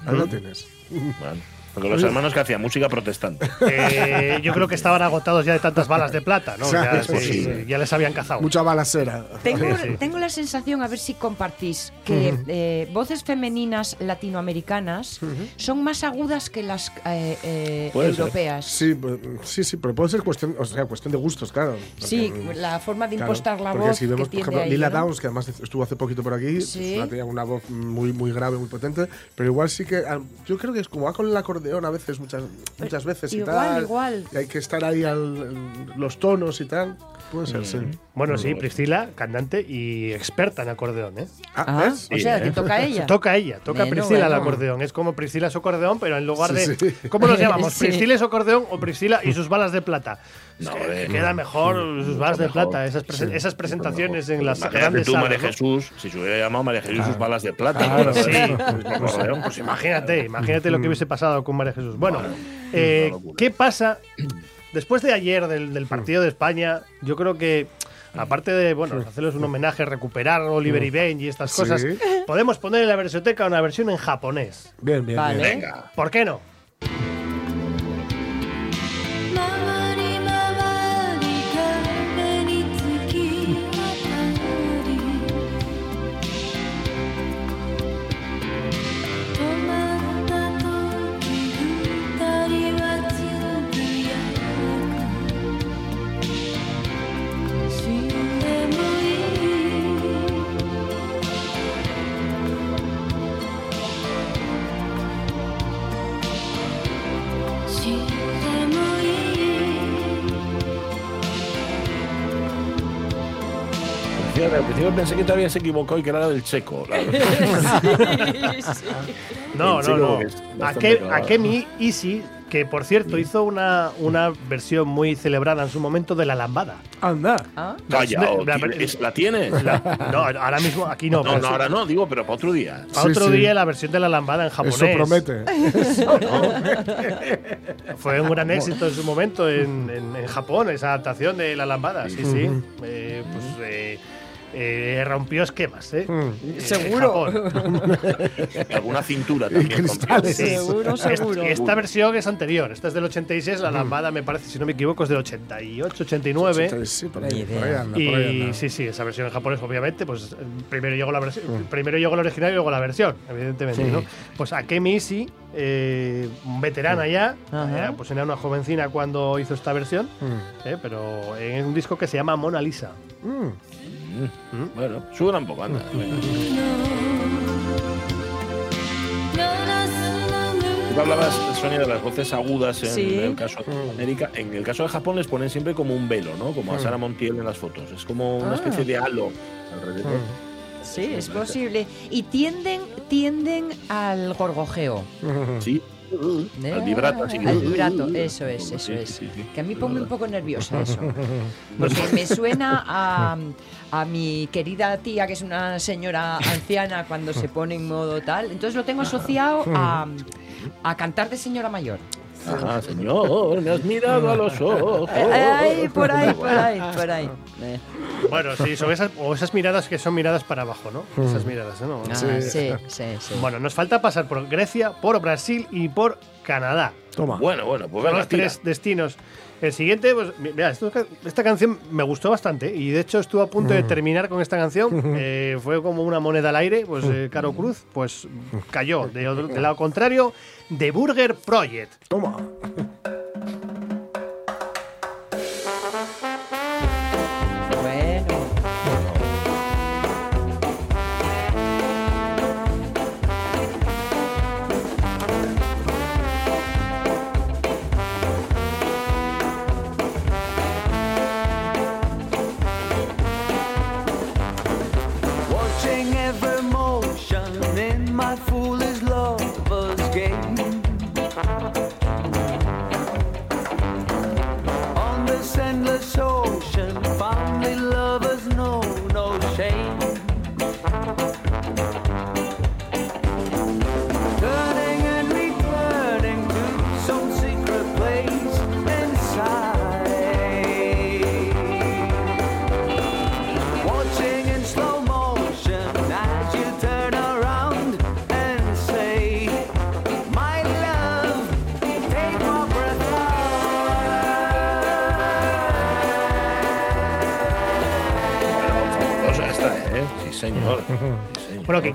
Ahí lo tienes. Bueno, porque los hermanos que hacían música protestante. Eh, yo creo que estaban agotados ya de tantas balas de plata, ¿no? Ya, sí, posible. ya les habían cazado. Mucha balacera. Tengo, Sí. tengo la sensación, a ver si compartís, que eh, voces femeninas latinoamericanas son más agudas que las eh, eh, ser. europeas. Sí, pues, sí, sí, pero puede ser cuestión, o sea, cuestión de gustos, claro. Sí, Porque, la forma de claro, impostar la porque voz si vemos, que por ejemplo, a Lila ¿no? Downs, que además estuvo hace poquito por aquí, Sí. pues, tenía una voz muy, muy grave, muy potente, pero igual sí que, ah, yo creo que es como va con el acordeón a veces, muchas, muchas veces y igual, tal. igual. Y hay que estar ahí al, los tonos y tal. Puede ser, sí. Bueno, sí, Priscila, cantante y experta en acordeón, ¿eh? Ah, Ah, ¿ves? o sea, que toca a ella. Toca ella, toca Priscila el acordeón. Es como Priscila su acordeón, pero en lugar Sí, de. sí. ¿Cómo los llamamos? Sí. ¿Priscila su acordeón o Priscila y sus balas de plata? Es No, que eh, queda mejor sus balas de mejor. plata, esas, presen- esas presentaciones en las Imagínate grandes tú, María. Jesús, si se hubiera llamado María Jesús sus balas de plata. Sí, Pues, pues, pues imagínate, imagínate lo que hubiese pasado con María Jesús. Bueno, Bueno, eh. ¿qué pasa después de ayer del, del partido de España? Yo creo que aparte de bueno hacerles un homenaje, recuperar Oliver y Ben y estas Sí. cosas, podemos poner en la versioteca una versión en japonés. Bien, bien, Vale. bien. Venga. ¿Por qué no? Pensé que todavía se equivocó y que era la del checo. la- No, Sí, no, no. clavado. Akemi Easy que por cierto hizo una, una versión muy celebrada en su momento de la lambada. Anda. Ah, Calla, No, la- ¿la tienes? La- no, ahora mismo aquí no. No, no, ahora no, digo, pero para otro día. Para Sí, otro sí. día la versión de la lambada en japonés. Eso promete. Fue un gran éxito en su momento en, en- en Japón, esa adaptación de la lambada. Sí, sí. Eh, pues eh, eh, rompió esquemas, ¿eh? Mm. Eh, Seguro. Alguna cintura también. cristales. Sí. Seguro, Esta- seguro. Esta, versión es anterior. Esta es del 86. La lambada, me parece, si no me equivoco, es del 88, 89. Sí, por ahí, Ni por ahí anda, por ahí Y anda. sí, sí, esa versión en japonés, obviamente, pues eh, primero llegó la versión, primero llegó la original y luego la versión, evidentemente, Sí. ¿no? Pues Akemi Isi, eh, veterana ya, eh, pues era una jovencina cuando hizo esta versión, Mm. eh, pero en un disco que se llama Mona Lisa. Mm. Bueno, suena un poco, anda. Tú hablabas, Sonia, de las voces agudas en Sí. el caso de América. En el caso de Japón les ponen siempre como un velo, ¿no? Como a Sara Montiel en las fotos. Es como una Ah. especie de halo alrededor. sí, es posible. Y tienden, tienden al gorgojeo. Sí. Al vibrato, así. Al vibrato, eso es, eso es. Que a mí ponme un poco nerviosa eso. Porque me suena a, a mi querida tía, que es una señora anciana, cuando se pone en modo tal. Entonces lo tengo asociado a, a cantar de señora mayor. Ajá, señor, me has mirado a los ojos. Ay, por ahí, por ahí, por ahí. Eh. Bueno, sí, son esas, o esas miradas que son miradas para abajo, ¿no? Esas miradas, ¿no? Ah, sí, sí, sí. Bueno, nos falta pasar por Grecia, por Brasil y por Canadá. Toma. Bueno, bueno, pues venga, los tira. tres destinos. El siguiente, pues, mi- mira, esto- esta canción me gustó bastante y de hecho estuve a punto de terminar con esta canción. Eh, fue como una moneda al aire, pues eh, Caro Cruz, pues cayó de otro- del lado contrario, de Burger Project. Toma.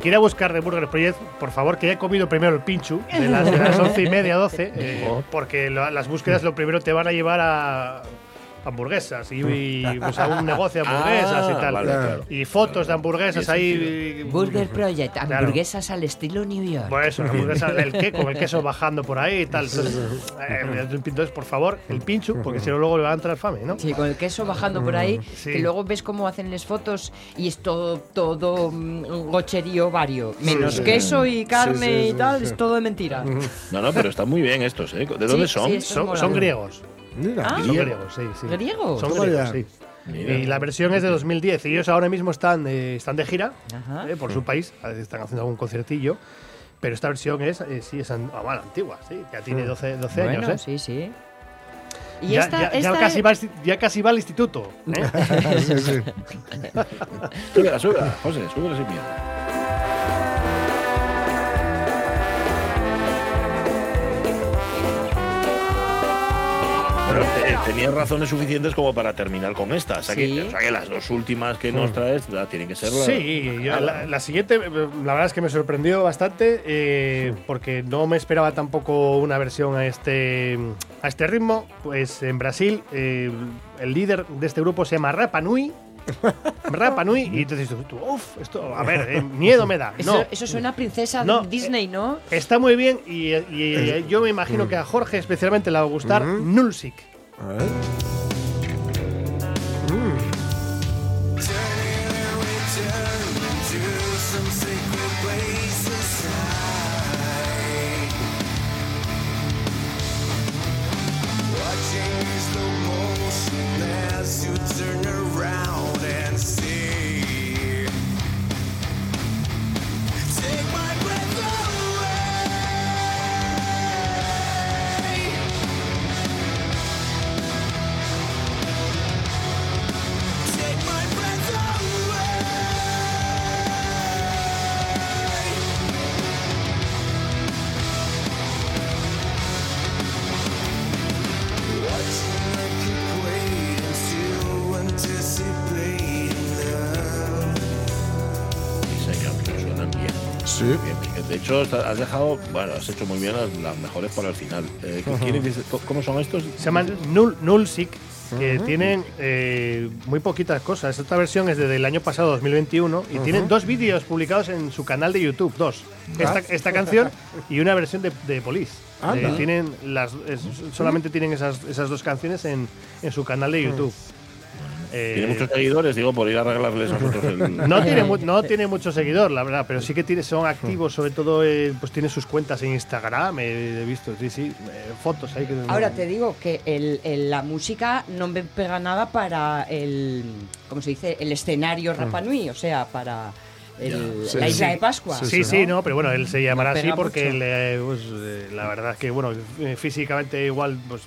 Quiera buscar de Burger Project, por favor, que haya comido primero el pinchu de las, de las once y media, 12, eh, porque lo- las búsquedas lo primero te van a llevar a hamburguesas y, y, pues, a un negocio de hamburguesas y Ah, tal. vale, claro. Y fotos de hamburguesas ahí. Burger Project, Claro. hamburguesas al estilo New York. Pues eso, la hamburguesa, el que, con el queso bajando por ahí y tal. Entonces, eh, entonces, por favor, el pinchu, porque si no luego le va a entrar fame, ¿no? Sí, con el queso bajando por ahí, Sí. que luego ves cómo hacen las fotos y es todo, todo mm, gocherío vario. Menos sí. queso y carne Sí, sí, y sí, tal, sí. es todo de mentira. No, no, pero están muy bien estos, ¿eh? ¿De dónde Sí, son? sí, Son, son griegos. Mira. Ah. Son griegos, sí, sí. ¿Griegos? Son griegos, sí. Mira. Y la versión es de 2010. y Ellos ahora mismo están, eh, están de gira eh, por su país. a veces Están haciendo algún conciertillo. Pero esta versión es, eh, sí, es an- ah, bueno, antigua, sí. Ya tiene 12, 12 Bueno, años, ¿eh? sí, sí. Y Ya, esta, ya- ya casi es- va, ya casi va al instituto. ¿eh? Sí, sí. Súbela, súbela, José, súbela sin miedo. Tenías razones suficientes como para terminar con esta. O sea, que, Sí. o sea que las dos últimas que nos traes la, tienen que ser las. Sí, yo- la, la siguiente, eh, la verdad es que me sorprendió bastante eh, porque no me esperaba tampoco una versión a este, a este ritmo. Pues en Brasil, eh, el líder de este grupo se llama Rapa Nui. Rapa Nui, y entonces tú, uff, esto, a ver, eh, miedo me da. Eso, No, eso suena a princesa No, de Disney, ¿no? está muy bien y, y, yo me imagino que a Jorge especialmente le va a gustar Nulsik. A ver. Sí. Bien, De hecho, has dejado, bueno, has hecho muy bien las, las mejores para el final. Eh, ¿qué- quiénes dices- co- ¿Cómo son estos? Se llaman Null, Nullsic, que tienen eh, muy poquitas cosas. Esta versión es desde el año pasado, 2021, y tienen dos vídeos publicados en su canal de YouTube, dos. Esta, esta canción y una versión de, de Police. Eh, tienen las, es- solamente tienen esas, esas dos canciones en, en su canal de YouTube. Eh, Tiene muchos seguidores, digo, por ir a arreglarles nosotros el. no tiene, no tiene mucho seguidor, la verdad, pero sí que tiene, son activos, sobre todo, eh, pues tiene sus cuentas en Instagram, eh, he visto, sí, sí, eh, fotos ahí. Que, Ahora te digo que el- el- la música no me pega nada para el, ¿cómo se dice? El escenario Rapa Nui, o sea, para el- sí, la isla sí. de Pascua. Sí, sí, no, pero bueno, él se llamará así porque le- pues, la verdad es que, bueno, físicamente igual pues,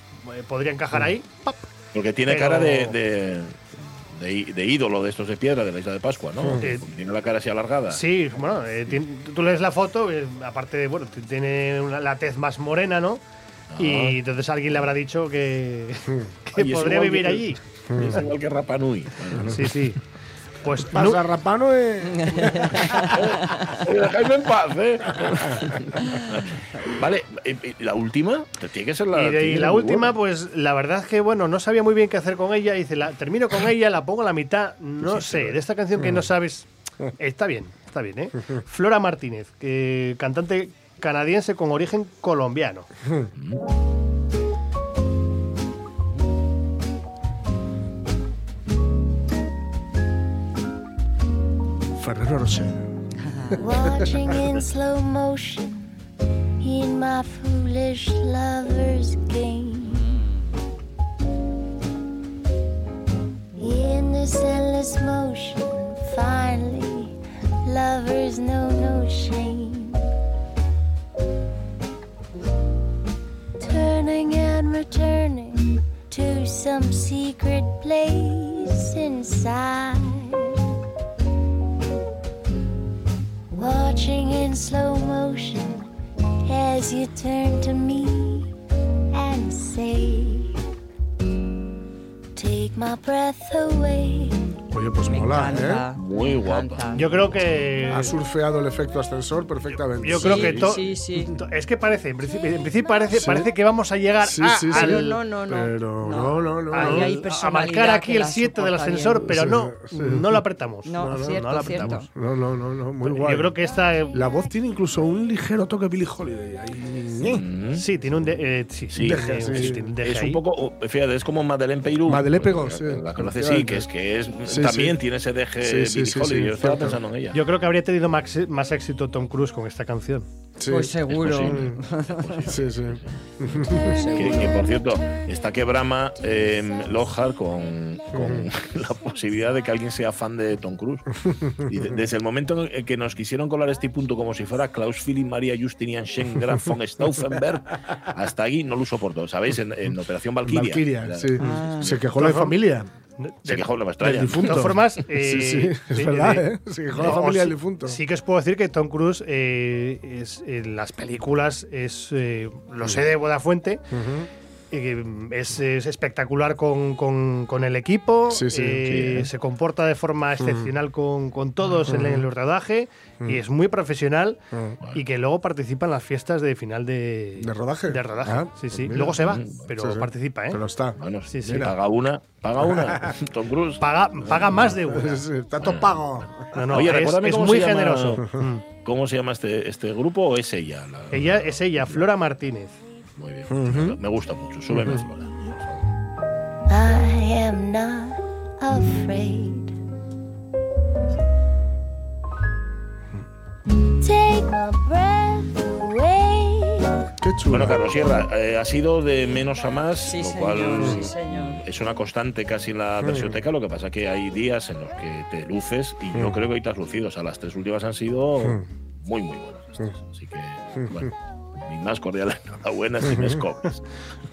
podría encajar ahí. ¡pap! Porque tiene Pero- cara de, de, de de ídolo de estos de piedra de la isla de Pascua, ¿no? Eh, tiene la cara así alargada. Sí, bueno, eh, tú lees la foto, eh, aparte de, bueno, tiene una- la tez más morena, ¿no? Y entonces alguien le habrá dicho que, que podría vivir que- allí. Es igual que Rapa Nui. Sí, sí. Pues Pasa, nu- Rapano. eh. Oye, dejadme en paz, ¿eh? vale, la última, tiene que ser la. Y, de- y la última, buena. pues la verdad es que, bueno, no sabía muy bien qué hacer con ella. Dice, la, termino con ella, la pongo a la mitad. No sé, de esta canción que no sabes. Está bien, está bien, ¿eh? Flora Martínez, que, cantante canadiense con origen colombiano. Ferrero Rocher. watching in slow motion in my foolish lover's game. In this endless motion, finally, lovers know no shame. Turning and returning to some secret place inside. Watching in slow motion as you turn to me and say, Take my breath away. Oye, pues mola, encanta. Muy Me guapa. encanta. Yo creo ¿eh? que. Ha surfeado el efecto ascensor perfectamente. Yo Sí, creo que to- sí, sí. to- es que parece, en principio, en principio parece, Sí. parece que vamos a llegar Sí, a, sí, sí. al- No, no, no. Pero no, no, no. hay a marcar aquí el la 7 del ascensor, bien. pero Sí, no, sí. no lo apretamos. No, cierto, lo cierto. apretamos. No, no, no, no, muy guay. Yo creo que esta. eh, La voz tiene incluso un ligero toque Billie Holiday. Ahí. Mm. Sí, tiene un. de- eh, sí, deje, sí, Es un poco, oh, fíjate, es como Madeleine Peyrou. Madeleine Pues, Pegó, la- sí, La conoces, sí, que es que es Sí, también sí. tiene ese deje Sí, sí, Billie sí, Holiday. sí, Yo estaba pensando en ella. Yo creo que habría tenido más, más éxito Tom Cruise con esta canción. Sí. Pues seguro. posible. Sí, sí. Que, que, por cierto, está que brama eh, Lockhart con, con la posibilidad de que alguien sea fan de Tom Cruise. Y de- desde el momento en que nos quisieron colar este punto como si fuera Klaus Philipp Maria Justinian Schengen Graf von Stauffenberg, hasta ahí no lo soportó. ¿Sabéis? En, en Operación Valkyria. Valkyria, sí. Ah. Se quejó la de familia. Se quejó, no me Del extraña. difunto. De todas formas, sí, eh, sí, es sí, verdad, eh, ¿eh? Se quejó la familia sí- del difunto. Sí que os puedo decir que Tom Cruise eh, es, en las películas es eh, lo sé de buena fuente. Eh, es, es espectacular con, con- con el equipo, Sí, sí, eh, sí, eh. se comporta de forma excepcional con, con todos en, el rodaje y es muy profesional y que luego participa en las fiestas de final de, ¿De rodaje? de rodaje. Ah, sí, pues sí. mira. Luego se va, Mm, pero Sí, sí. participa, ¿eh? Pero está. Bueno, Sí, sí. si paga una, paga una. Tom Cruise. Paga, paga más de una. Todo pago. No, no, Oye, es, es muy generoso. Mm. ¿Cómo se llama este, este grupo o es ella? La- Ella es ella, Flora Martínez. Muy bien. Me gusta mucho. Súbeme, Flora. I am not afraid. Take my breath away. Qué chulo. Bueno, Carlos Sierra, eh, ha sido de menos a más, Sí, lo señor, cual sí, señor. es una constante casi en la versioteca. Lo que pasa que hay días en los que te luces y yo creo que hoy te has lucido. O sea, las tres últimas han sido muy, muy buenas. estas. Así que, bueno, mi más cordial enhorabuena si me escoges.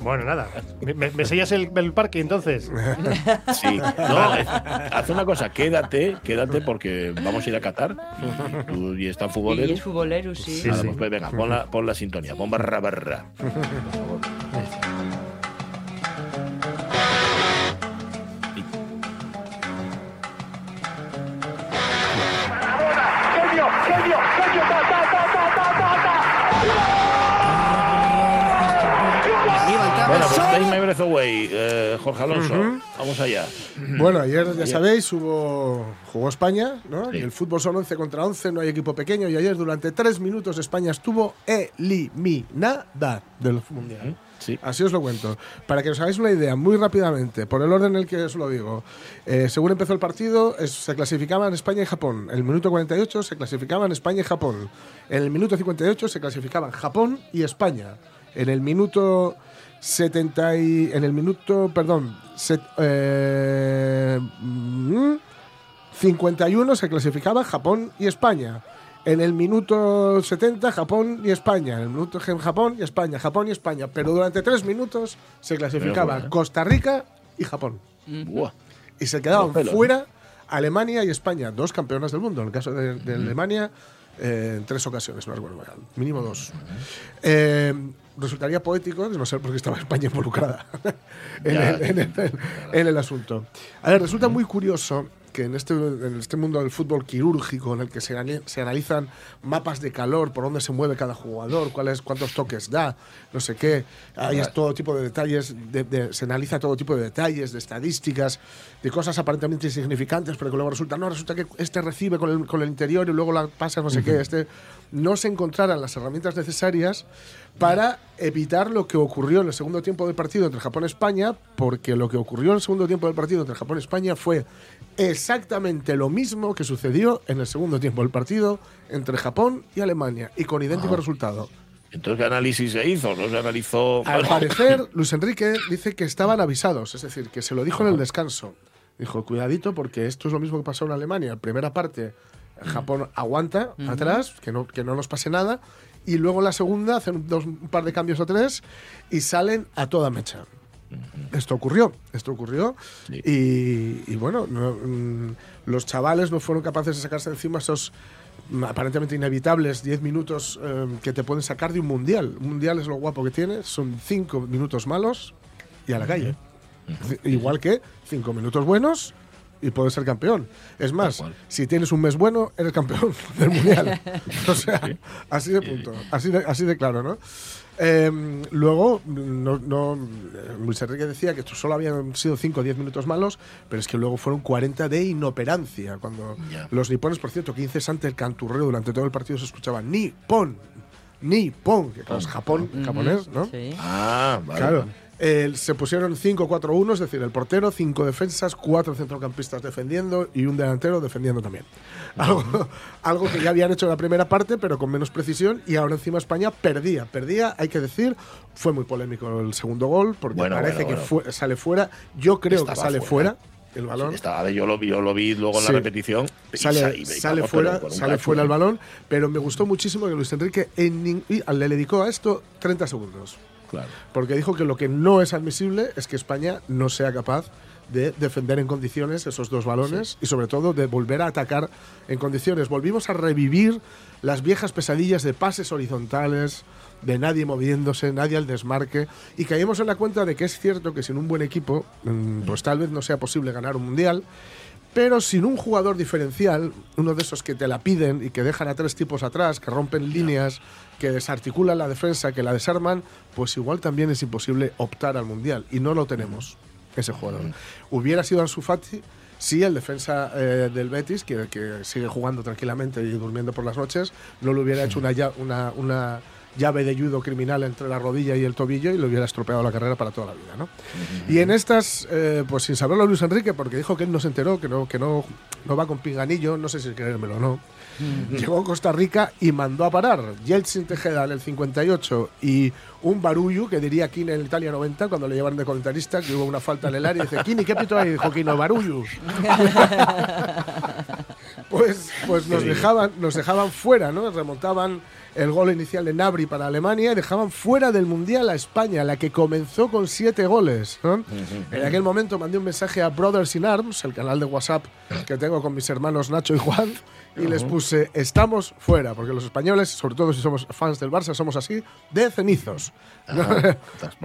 Bueno, nada. ¿Me, sellas el, el parque entonces? Sí, no, eh, haz una cosa, quédate, quédate porque vamos a ir a Qatar y tú y están Y futboleros. es futbolero, sí. Sí, Nada, sí. pues venga, pon la, pon la sintonía, pon barra barra. Genio, genio, Breath Away, eh, Jorge Alonso. Vamos allá. Bueno, ayer ya sabéis, hubo jugó España, ¿no? Sí. Y el fútbol son 11 contra 11, no hay equipo pequeño. Y ayer durante tres minutos España estuvo eliminada del Mundial. Sí. Así os lo cuento. Para que os hagáis una idea, muy rápidamente, por el orden en el que os lo digo. Eh, según empezó el partido, es- se clasificaban España y Japón. En el minuto 48 se clasificaban España y Japón. En el minuto 58 se clasificaban Japón y España. En el minuto 70 y, en el minuto, perdón, set- eh, mm, 51 se clasificaban Japón y España. En el minuto 70, Japón y España. En el minuto Japón y España, Japón y España. Pero durante tres minutos se bueno, ¿eh? Costa Rica y Japón. Buah. Y se quedaban fuera Alemania y España, dos campeonas del mundo. En el caso de, de Alemania, eh, en tres ocasiones, mínimo dos. Resultaría poético, no ser porque estaba España involucrada en, el, en el- en el asunto. A ver, resulta muy curioso que en este, en este mundo del fútbol quirúrgico, en el que se, se analizan mapas de calor, por dónde se mueve cada jugador, cuáles, cuántos toques da, no sé qué, hay todo tipo de detalles, de- de- se analiza todo tipo de detalles, de estadísticas, de cosas aparentemente insignificantes, pero que luego resulta, no, resulta que este recibe con el, con el interior y luego la pasa no sé qué, este no se encontraran las herramientas necesarias para evitar lo que ocurrió en el segundo tiempo del partido entre Japón y España, porque lo que ocurrió en el segundo tiempo del partido entre Japón y España fue exactamente lo mismo que sucedió en el segundo tiempo del partido entre Japón y Alemania, y con idéntico Ah. resultado. Entonces, ¿qué análisis se hizo? ¿No se analizó? Al parecer, Luis Enrique dice que estaban avisados, es decir, que se lo dijo en el descanso. Dijo, cuidadito, porque esto es lo mismo que pasó en Alemania. Primera parte, Japón aguanta atrás, que no, que no nos pase nada. Y luego en la segunda hacen dos, un par de cambios o tres y salen a toda mecha. Esto ocurrió, esto ocurrió. Sí. Y, y bueno, no, mm, los chavales no fueron capaces de sacarse encima esos mm, aparentemente inevitables 10 minutos eh, que te pueden sacar de un mundial. Un mundial es lo guapo que tiene, son 5 minutos malos y a la calle. Igual que 5 minutos buenos y puedes ser campeón. Es más, si tienes un mes bueno, eres campeón del mundial. o sea, así de punto, así de, así de claro, ¿no? Eh, luego, no, no, Luis Enrique decía que esto solo habían sido 5 o 10 minutos malos, pero es que luego fueron 40 de inoperancia. Cuando los nipones, por cierto, 15 ante el canturreo durante todo el partido se escuchaba ni pon, ni pon, que claro, es Japón, japonés, ¿no? Sí. Ah, vale. Claro. Eh, se pusieron 5-4-1, es decir, el portero, cinco defensas, cuatro centrocampistas defendiendo y un delantero defendiendo también. Algo, algo que ya habían hecho en la primera parte, pero con menos precisión, y ahora encima España perdía. Perdía, hay que decir, fue muy polémico el segundo gol, porque Bueno, parece bueno, que fue- sale fuera. Yo creo que sale fuera. fuera, el balón. Estaba, yo, lo vi, yo lo vi luego en Sí. la repetición. Sale, y- sale vamos, fuera, sale cacho, fuera el ¿eh? balón, pero me gustó muchísimo que Luis Enrique en le dedicó a esto 30 segundos. Claro. Porque dijo que lo que no es admisible es que España no sea capaz de defender en condiciones esos dos balones y sobre todo de volver a atacar en condiciones. Volvimos a revivir las viejas pesadillas de pases horizontales, de nadie moviéndose, nadie al desmarque y caímos en la cuenta de que es cierto que sin un buen equipo mm, pues tal vez no sea posible ganar un mundial. Pero sin un jugador diferencial, uno de esos que te la piden y que dejan a tres tipos atrás, que rompen líneas, que desarticulan la defensa, que la desarman, pues igual también es imposible optar al Mundial. Y no lo tenemos, ese jugador. Hubiera sido Ansu Fati si el defensa eh, del Betis, que, que sigue jugando tranquilamente y durmiendo por las noches, no le hubiera hecho una, una, una llave de judo criminal entre la rodilla y el tobillo y le hubiera estropeado la carrera para toda la vida. ¿no? Y en estas, eh, pues sin saberlo Luis Enrique, porque dijo que él no se enteró, que no, que no, no va con pinganillo, no sé si creérmelo o no. Llegó a Costa Rica y mandó a parar. Yeltsin Tejeda en el 58 y un barullo que diría Kine en Italia 90 cuando le llevaron de comentarista, que hubo una falta en el área y dice, Kini, ¿qué pito hay? Dijo Kino, barullo. pues pues nos, dejaban, nos dejaban fuera, ¿no? Remontaban el gol inicial de Nabri para Alemania y dejaban fuera del Mundial a España, la que comenzó con siete goles. En aquel momento mandé un mensaje a Brothers in Arms, el canal de WhatsApp que tengo con mis hermanos Nacho y Juan, y les puse, estamos fuera, porque los españoles, sobre todo si somos fans del Barça, somos así, de cenizos.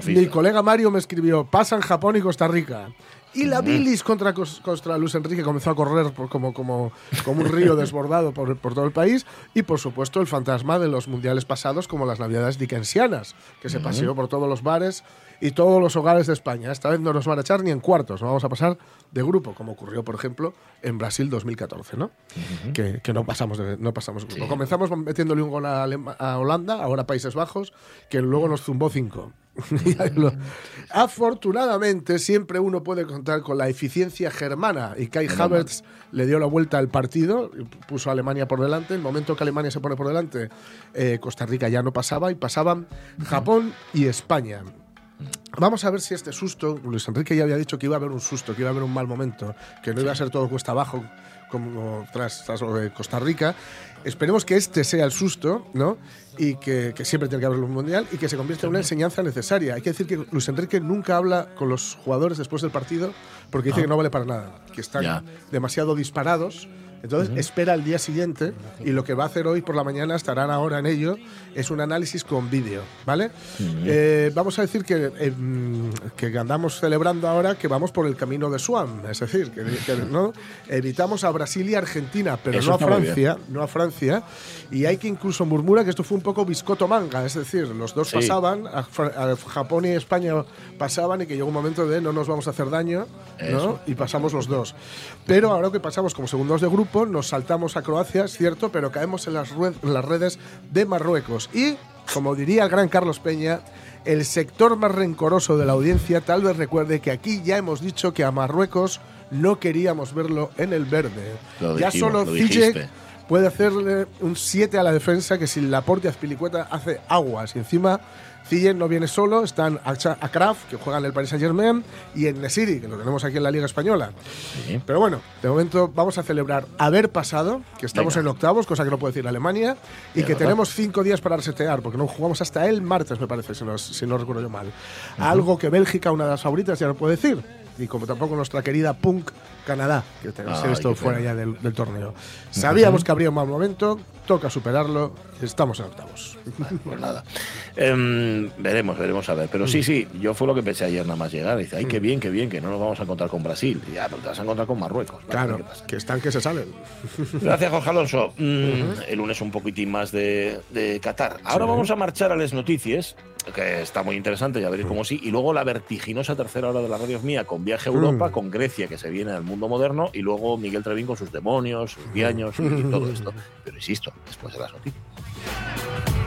Mi colega Mario me escribió, pasan Japón y Costa Rica. Y la bilis contra, contra Luis Enrique comenzó a correr por como, como, como un río desbordado por, por todo el país. Y por supuesto el fantasma de los mundiales pasados, como las navidades dickensianas, que se paseó por todos los bares y todos los hogares de España. Esta vez no nos van a echar ni en cuartos, nos vamos a pasar de grupo, como ocurrió, por ejemplo, en Brasil 2014, ¿no? que, que no pasamos de, no pasamos grupo. Comenzamos metiéndole un gol a Holanda, ahora Países Bajos, que luego nos zumbó cinco. Afortunadamente, siempre uno puede contar con la eficiencia germana. Y Kai Havertz le dio la vuelta al partido, puso a Alemania por delante. El momento que Alemania se pone por delante, eh, Costa Rica ya no pasaba y pasaban Japón y España. Vamos a ver si este susto, Luis Enrique ya había dicho que iba a haber un susto, que iba a haber un mal momento, que no iba a ser todo cuesta abajo como tras, de Costa Rica. Esperemos que este sea el susto, ¿no? Y que, que siempre tiene que haber un mundial y que se convierta en una enseñanza necesaria. Hay que decir que Luis Enrique nunca habla con los jugadores después del partido porque dice que no vale para nada, que están Ya. demasiado disparados. Entonces espera el día siguiente y lo que va a hacer hoy por la mañana, estarán ahora en ello, es un análisis con vídeo, ¿vale? Eh, vamos a decir que, eh, que andamos celebrando ahora que vamos por el camino de Swan, es decir, que, que, ¿no? evitamos a Brasil y Argentina, pero Eso no a Francia, no a Francia, y hay que incluso murmura que esto fue un poco biscoto manga, es decir, los dos Sí. pasaban, a, a Japón y España pasaban y que llegó un momento de no nos vamos a hacer daño, ¿no? Y pasamos los dos. Pero ahora que pasamos como segundos de grupo, nos saltamos a Croacia, es cierto, pero caemos en las, rue- en las redes de Marruecos. Y, como diría el gran Carlos Peña, el sector más rencoroso de la audiencia tal vez recuerde que aquí ya hemos dicho que a Marruecos no queríamos verlo en el verde. Lo ya dijimos, solo dijiste. puede hacerle un 7 a la defensa que sin Laporte y Azpilicueta hace aguas. Y encima Ziyech no viene solo, están Akraf, que juega en el Paris Saint-Germain, y en Nesiri, que lo tenemos aquí en la Liga Española. Pero bueno, de momento vamos a celebrar haber pasado, que estamos Venga. en octavos, cosa que no puede decir Alemania, y que verdad. tenemos cinco días para resetear, porque no jugamos hasta el martes, me parece, si no, si no recuerdo yo mal. Algo que Bélgica, una de las favoritas, ya no puede decir. Y como tampoco nuestra querida Punk Canadá, que se ha visto fuera pena. ya del, del torneo. Sabíamos que habría un mal momento, toca superarlo, estamos en octavos. Pues nada. Em, veremos, veremos a ver. Pero sí, sí, yo fue lo que pensé ayer nada más llegar. Dice, ay, qué bien, qué bien, que no nos vamos a encontrar con Brasil. Ya, pero te vas a encontrar con Marruecos. Vale, Claro, que están que se salen. Gracias, Jorge Alonso. Mm, El lunes un poquitín más de, de Qatar. Ahora vamos a marchar a las noticias, que está muy interesante, ya veréis cómo sí. Y luego la vertiginosa tercera hora de la radio es mía, con viaje a Europa, con Grecia, que se viene al mundo moderno, y luego Miguel Trevín con sus demonios, sus viaños y todo esto. Pero insisto, después de las noticias.